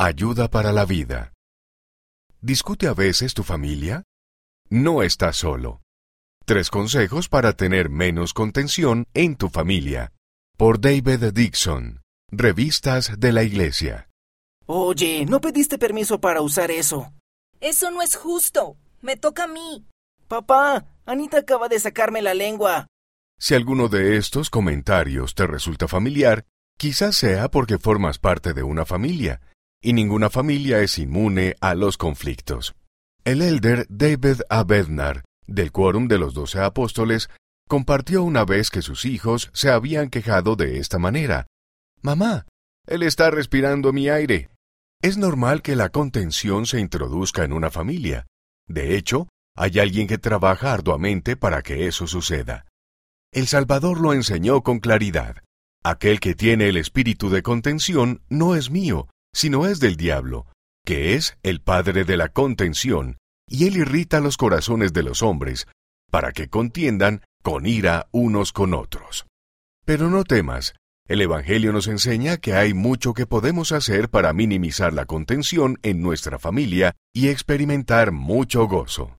Ayuda para la vida. ¿Discute a veces tu familia? No estás solo. Tres consejos para tener menos contención en tu familia. Por David Dixon. Revistas de la Iglesia. Oye, ¿no pediste permiso para usar eso? Eso no es justo. Me toca a mí. Papá, Anita acaba de sacarme la lengua. Si alguno de estos comentarios te resulta familiar, quizás sea porque formas parte de una familia, y ninguna familia es inmune a los conflictos. El elder David A. Bednar, del Quórum de los Doce Apóstoles, compartió una vez que sus hijos se habían quejado de esta manera. Mamá, él está respirando mi aire. Es normal que la contención se introduzca en una familia. De hecho, hay alguien que trabaja arduamente para que eso suceda. El Salvador lo enseñó con claridad. Aquel que tiene el espíritu de contención no es mío, sino es del diablo, que es el padre de la contención, y él irrita los corazones de los hombres, para que contiendan con ira unos con otros. Pero no temas, el Evangelio nos enseña que hay mucho que podemos hacer para minimizar la contención en nuestra familia y experimentar mucho gozo.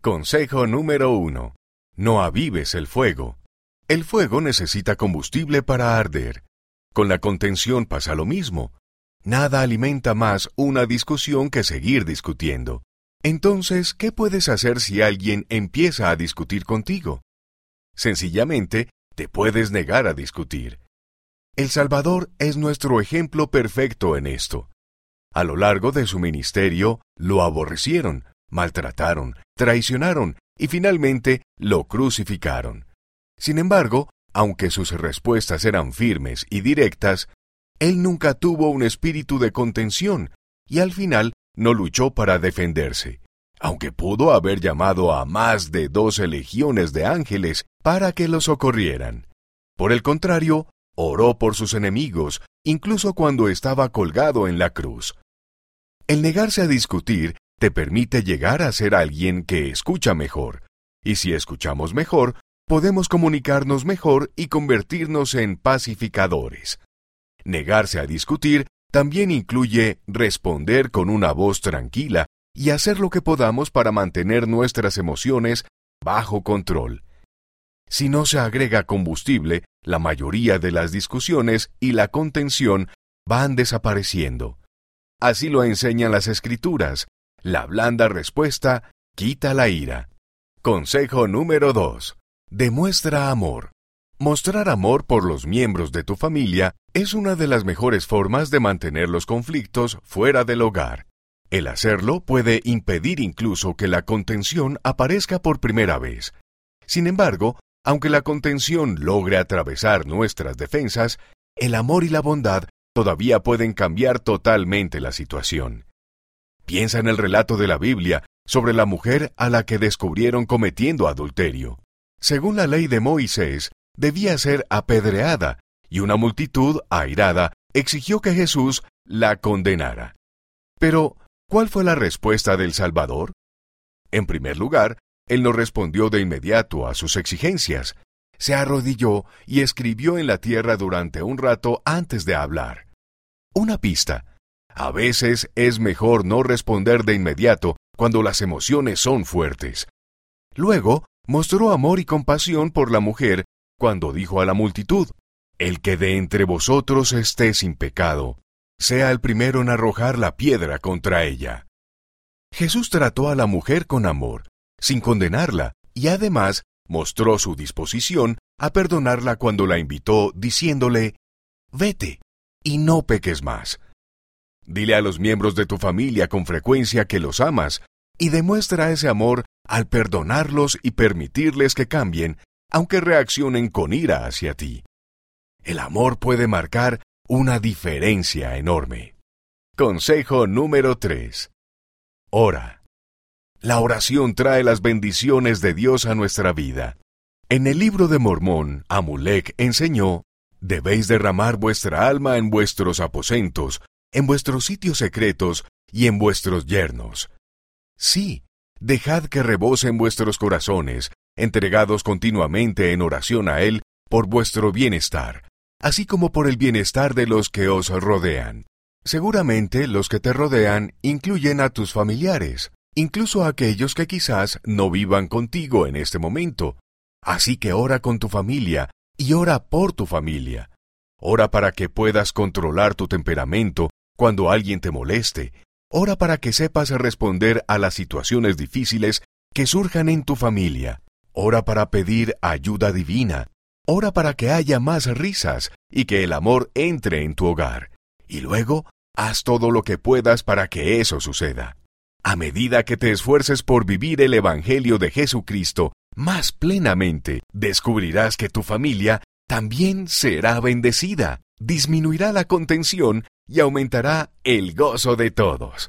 Consejo número uno. No avives el fuego. El fuego necesita combustible para arder. Con la contención pasa lo mismo. Nada alimenta más una discusión que seguir discutiendo. Entonces, ¿qué puedes hacer si alguien empieza a discutir contigo? Sencillamente, te puedes negar a discutir. El Salvador es nuestro ejemplo perfecto en esto. A lo largo de su ministerio, lo aborrecieron, maltrataron, traicionaron y finalmente lo crucificaron. Sin embargo, aunque sus respuestas eran firmes y directas, él nunca tuvo un espíritu de contención y al final no luchó para defenderse, aunque pudo haber llamado a más de doce legiones de ángeles para que lo socorrieran. Por el contrario, oró por sus enemigos, incluso cuando estaba colgado en la cruz. El negarse a discutir te permite llegar a ser alguien que escucha mejor, y si escuchamos mejor, podemos comunicarnos mejor y convertirnos en pacificadores. Negarse a discutir también incluye responder con una voz tranquila y hacer lo que podamos para mantener nuestras emociones bajo control. Si no se agrega combustible, la mayoría de las discusiones y la contención van desapareciendo. Así lo enseñan las escrituras. La blanda respuesta quita la ira. Consejo número 2. Demuestra amor. Mostrar amor por los miembros de tu familia es una de las mejores formas de mantener los conflictos fuera del hogar. El hacerlo puede impedir incluso que la contención aparezca por primera vez. Sin embargo, aunque la contención logre atravesar nuestras defensas, el amor y la bondad todavía pueden cambiar totalmente la situación. Piensa en el relato de la Biblia sobre la mujer a la que descubrieron cometiendo adulterio. Según la ley de Moisés, debía ser apedreada, y una multitud, airada, exigió que Jesús la condenara. Pero, ¿cuál fue la respuesta del Salvador? En primer lugar, él no respondió de inmediato a sus exigencias. Se arrodilló y escribió en la tierra durante un rato antes de hablar. Una pista. A veces es mejor no responder de inmediato cuando las emociones son fuertes. Luego, mostró amor y compasión por la mujer cuando dijo a la multitud, El que de entre vosotros esté sin pecado, sea el primero en arrojar la piedra contra ella. Jesús trató a la mujer con amor, sin condenarla, y además mostró su disposición a perdonarla cuando la invitó, diciéndole, Vete, y no peques más. Dile a los miembros de tu familia con frecuencia que los amas, y demuestra ese amor al perdonarlos y permitirles que cambien aunque reaccionen con ira hacia ti. El amor puede marcar una diferencia enorme. Consejo número 3. Ora. La oración trae las bendiciones de Dios a nuestra vida. En el libro de Mormón, Amulek enseñó, debéis derramar vuestra alma en vuestros aposentos, en vuestros sitios secretos y en vuestros yernos. Sí, dejad que rebosen vuestros corazones, entregados continuamente en oración a Él por vuestro bienestar, así como por el bienestar de los que os rodean. Seguramente los que te rodean incluyen a tus familiares, incluso a aquellos que quizás no vivan contigo en este momento. Así que ora con tu familia y ora por tu familia. Ora para que puedas controlar tu temperamento cuando alguien te moleste. Ora para que sepas responder a las situaciones difíciles que surjan en tu familia. Ora para pedir ayuda divina. Ora para que haya más risas y que el amor entre en tu hogar. Y luego, haz todo lo que puedas para que eso suceda. A medida que te esfuerces por vivir el Evangelio de Jesucristo más plenamente, descubrirás que tu familia también será bendecida, disminuirá la contención y aumentará el gozo de todos.